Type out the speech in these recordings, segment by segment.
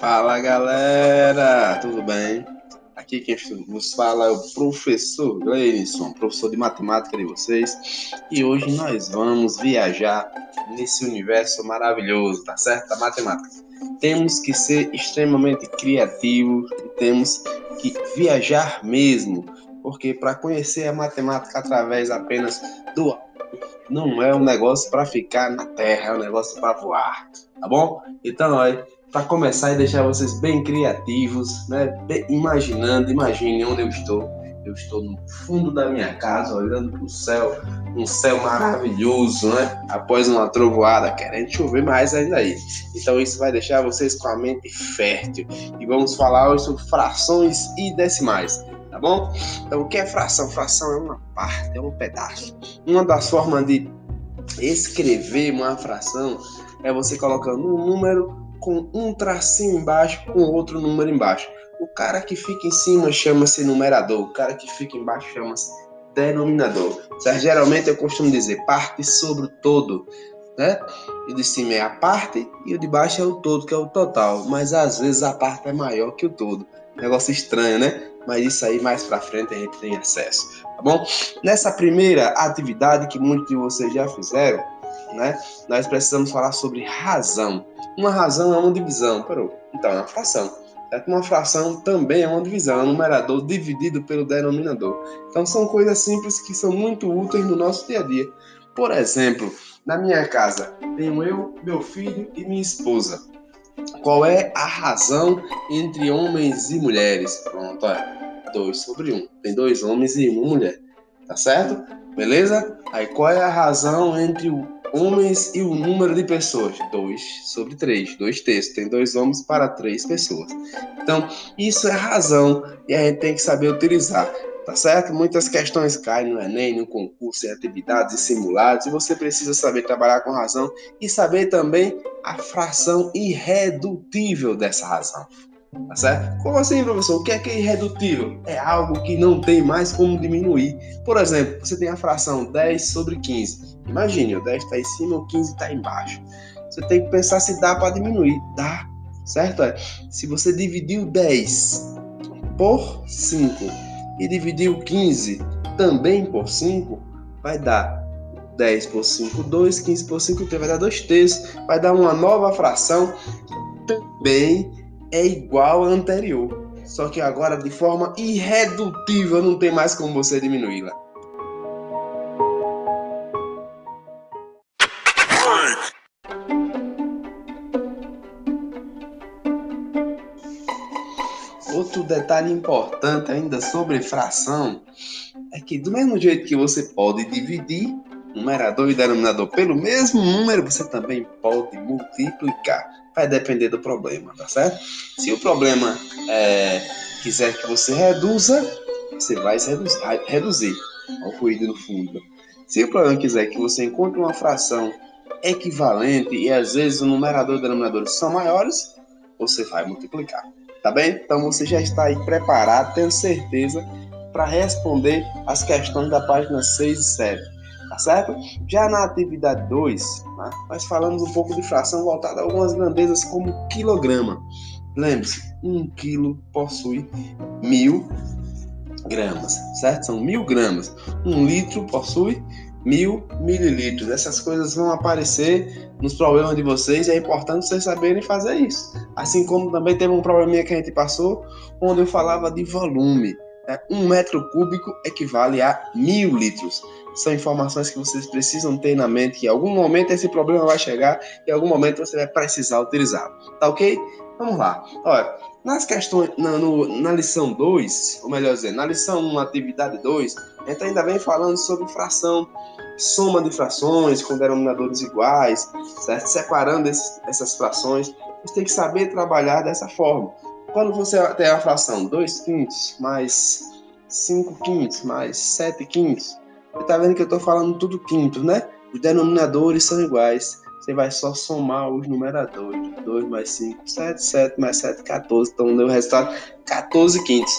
Fala galera, tudo bem? Aqui quem vos fala é o professor Gleison, professor de matemática de vocês, e hoje nós vamos viajar nesse universo maravilhoso, tá certo? Da matemática. Temos que ser extremamente criativos e temos que viajar mesmo, porque para conhecer a matemática através apenas do não é um negócio para ficar na terra, é um negócio para voar, tá bom? Então, olha, para começar e deixar vocês bem criativos, né? Bem, imaginando, imagine onde eu estou. Eu estou no fundo da minha casa, olhando para o céu, um céu maravilhoso, né? Após uma trovoada, querendo chover mais ainda aí. Então isso vai deixar vocês com a mente fértil. E vamos falar hoje sobre frações e decimais tá bom? Então, o que é fração? Fração é uma parte, é um pedaço. Uma das formas de escrever uma fração é você colocando um número com um tracinho embaixo com outro número embaixo. O cara que fica em cima chama-se numerador, o cara que fica embaixo chama-se denominador. Certo? Geralmente eu costumo dizer parte sobre o todo, né? O de cima é a parte e o de baixo é o todo, que é o total. Mas às vezes a parte é maior que o todo. Negócio estranho, né? Mas isso aí mais para frente a gente tem acesso, tá bom? Nessa primeira atividade que muitos de vocês já fizeram, né? Nós precisamos falar sobre razão. Uma razão é uma divisão, parou? Então é uma fração. Uma fração também é uma divisão, é um numerador dividido pelo denominador. Então são coisas simples que são muito úteis no nosso dia a dia. Por exemplo, na minha casa tenho eu, meu filho e minha esposa. Qual é a razão entre homens e mulheres? Pronto, é 2 sobre 1. Um. Tem dois homens e uma mulher. Tá certo? Beleza? Aí qual é a razão entre homens e o número de pessoas? 2 sobre 3. 2 terços. Tem dois homens para três pessoas. Então, isso é razão e a gente tem que saber utilizar tá certo? Muitas questões caem no Enem, no concurso, em atividades e simulados, e você precisa saber trabalhar com razão e saber também a fração irredutível dessa razão. Tá certo? Como assim, professor? O que é que é irredutível? É algo que não tem mais como diminuir. Por exemplo, você tem a fração 10 sobre 15. Imagine, o 10 está em cima, o 15 está embaixo. Você tem que pensar se dá para diminuir. Dá, certo? É. Se você dividir o 10 por 5 e dividir o 15 também por 5, vai dar 10 por 5, 2, 15 por 5, 3, vai dar 2 terços, vai dar uma nova fração também é igual à anterior. Só que agora de forma irredutível, não tem mais como você diminuí-la. Detalhe importante ainda sobre fração é que do mesmo jeito que você pode dividir numerador e denominador pelo mesmo número, você também pode multiplicar. Vai depender do problema, tá certo? Se o problema é, quiser que você reduza, você vai reduzir. reduzir. Olha o ruído no fundo. Se o problema quiser que você encontre uma fração equivalente e às vezes o numerador e o denominador são maiores, você vai multiplicar. Tá bem? Então você já está aí preparado, tenho certeza, para responder as questões da página 6 e 7. Tá certo? Já na atividade 2, né, nós falamos um pouco de fração voltada a algumas grandezas como quilograma. Lembre-se, um quilo possui mil gramas, certo? São mil gramas. Um litro possui mil mililitros. Essas coisas vão aparecer nos problemas de vocês e é importante vocês saberem fazer isso. Assim como também teve um probleminha que a gente passou, onde eu falava de volume. Né? Um metro cúbico equivale a mil litros. São informações que vocês precisam ter na mente que em algum momento esse problema vai chegar e em algum momento você vai precisar utilizar. Tá ok? Vamos lá. Olha, nas questões, na, no, na lição 2, ou melhor dizer, na lição 1, atividade 2, a gente ainda vem falando sobre fração, soma de frações com denominadores iguais, certo? Separando esses, essas frações, você tem que saber trabalhar dessa forma. Quando você tem a fração 2 quintos mais 5 quintos mais 7 quintos, você está vendo que eu estou falando tudo quinto, né? Os denominadores são iguais você vai só somar os numeradores. 2 mais 5, 7, 7 mais 7, 14. Então deu o resultado 14 quintos.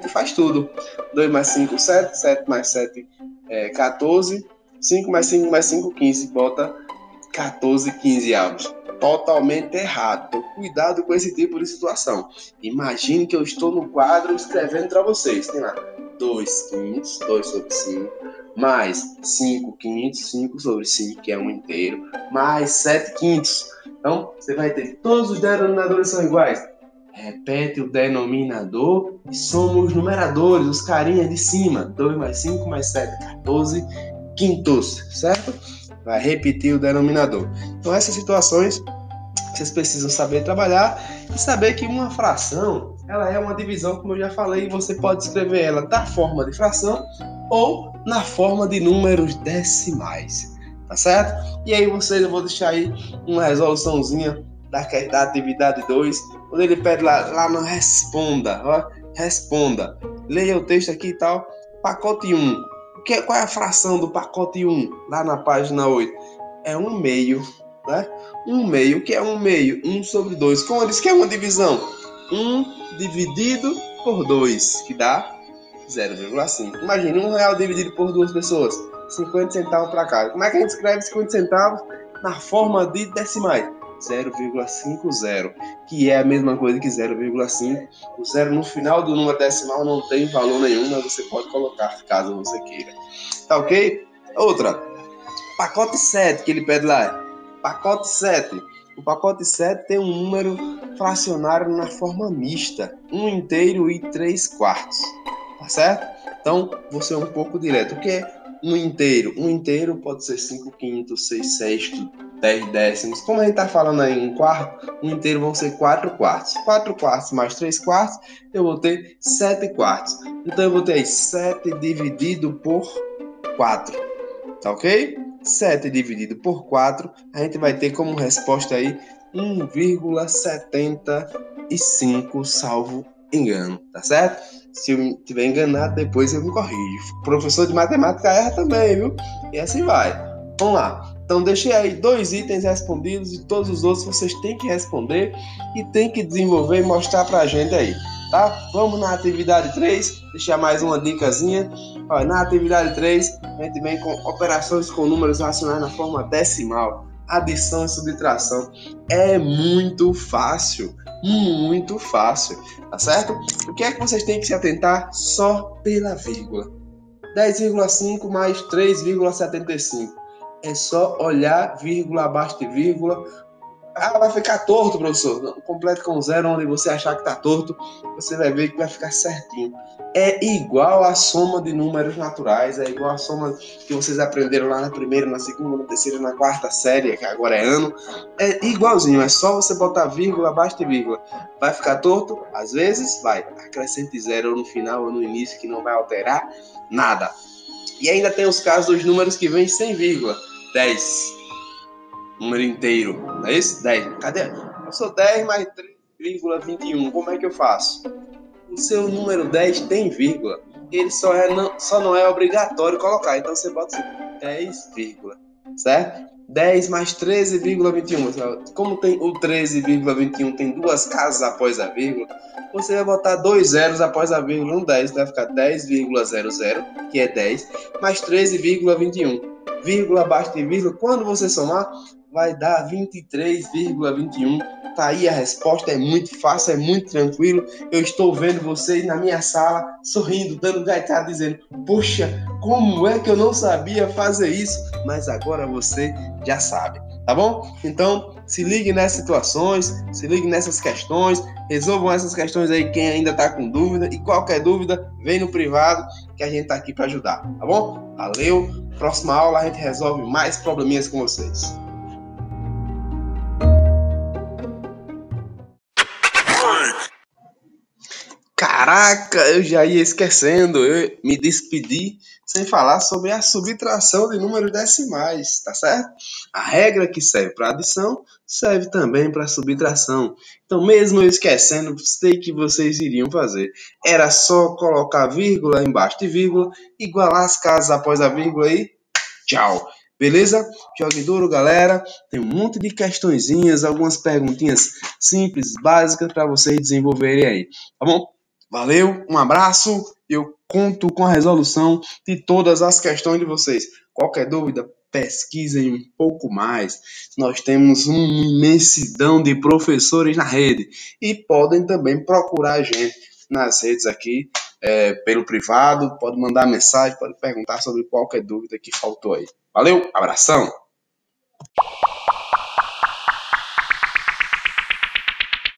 Ele faz tudo. 2 mais 5, 7, 7 mais 7, é, 14. 5 mais 5 mais 5, 15. Bota 14, 15 avos. totalmente errado. Cuidado com esse tipo de situação. Imagine que eu estou no quadro escrevendo para vocês. Tem lá 2 quintos, 2 sobre 5, mais 5 quintos, 5 sobre 5, que é um inteiro, mais 7 quintos. Então, você vai ter todos os denominadores são iguais. Repete o denominador e soma os numeradores, os carinhas de cima. 2 mais 5 mais 7, 14 quintos, certo? Vai repetir o denominador. Então, essas situações vocês precisam saber trabalhar e saber que uma fração ela é uma divisão, como eu já falei, e você pode escrever ela da forma de fração ou na forma de números decimais, tá certo? E aí vocês, eu vou deixar aí uma resoluçãozinha da, da atividade 2, quando ele pede lá, lá no responda, ó, responda, leia o texto aqui e tal, pacote 1, que, qual é a fração do pacote 1, lá na página 8? É um meio, né? Um meio, que é um meio, 1 sobre 2, como disse que é uma divisão, 1 dividido por 2, que dá 0,5. Imagine um real dividido por duas pessoas, 50 centavos para cada. Como é que a gente escreve 50 centavos na forma de decimais? 0,50, que é a mesma coisa que 0,5. O zero no final do número decimal não tem valor nenhum, mas você pode colocar caso você queira. Tá ok? Outra, pacote 7 que ele pede lá. Pacote 7. O pacote 7 tem um número fracionário na forma mista, 1 inteiro e 3 quartos tá certo? Então, você é um pouco direto. O que é um inteiro? Um inteiro pode ser 5 quintos, 6 sextos, 10 décimos. Como a gente está falando aí um quarto, um inteiro vão ser 4 quartos. 4 quartos mais 3 quartos, eu vou ter 7 quartos. Então, eu vou ter aí 7 dividido por 4. Tá ok? 7 dividido por 4, a gente vai ter como resposta aí 1,75, salvo engano, tá certo? Se eu estiver enganado, depois eu me corrijo. Professor de matemática erra também, viu? E assim vai. Vamos lá. Então, deixei aí dois itens respondidos e todos os outros vocês têm que responder e tem que desenvolver e mostrar pra gente aí, tá? Vamos na atividade 3, deixar mais uma dicasinha. Na atividade 3, a gente vem com operações com números racionais na forma decimal, adição e subtração. É muito fácil muito fácil, tá certo? O que é que vocês têm que se atentar só pela vírgula? 10,5 mais 3,75. É só olhar vírgula abaixo de vírgula, ah, vai ficar torto, professor. Complete com zero onde você achar que está torto, você vai ver que vai ficar certinho. É igual a soma de números naturais, é igual a soma que vocês aprenderam lá na primeira, na segunda, na terceira, na quarta série, que agora é ano. É igualzinho, é só você botar vírgula abaixo de vírgula. Vai ficar torto? Às vezes vai. Acrescente zero no final ou no início que não vai alterar nada. E ainda tem os casos dos números que vêm sem vírgula. 10, número inteiro. Não é isso? 10. Cadê? Eu sou 10 mais 3,21. Como é que eu faço? O seu número 10 tem vírgula. Ele só, é, não, só não é obrigatório colocar. Então você bota assim, 10, vírgula. Certo? 10 mais 13,21. Como tem o 13,21 tem duas casas após a vírgula, você vai botar dois zeros após a vírgula no 10. Vai ficar 10,00, que é 10, mais 13,21. Vírgula abaixo de vírgula. Quando você somar, vai dar 23,21. Tá aí a resposta, é muito fácil, é muito tranquilo. Eu estou vendo vocês na minha sala sorrindo, dando gaitada, dizendo: Poxa, como é que eu não sabia fazer isso? Mas agora você já sabe, tá bom? Então, se ligue nessas situações, se ligue nessas questões, resolvam essas questões aí quem ainda tá com dúvida e qualquer dúvida, vem no privado que a gente tá aqui para ajudar, tá bom? Valeu. Próxima aula a gente resolve mais probleminhas com vocês. Caraca, eu já ia esquecendo, eu me despedi sem falar sobre a subtração de números decimais, tá certo? A regra que serve para adição serve também para subtração. Então, mesmo eu esquecendo, sei que vocês iriam fazer. Era só colocar vírgula embaixo de vírgula, igualar as casas após a vírgula e tchau. Beleza? Jogue duro, galera. Tem um monte de questõezinhas, algumas perguntinhas simples, básicas para vocês desenvolverem aí, tá bom? Valeu, um abraço. Eu conto com a resolução de todas as questões de vocês. Qualquer dúvida, pesquisem um pouco mais. Nós temos uma imensidão de professores na rede e podem também procurar a gente nas redes aqui, é, pelo privado, pode mandar mensagem, pode perguntar sobre qualquer dúvida que faltou aí. Valeu, abração!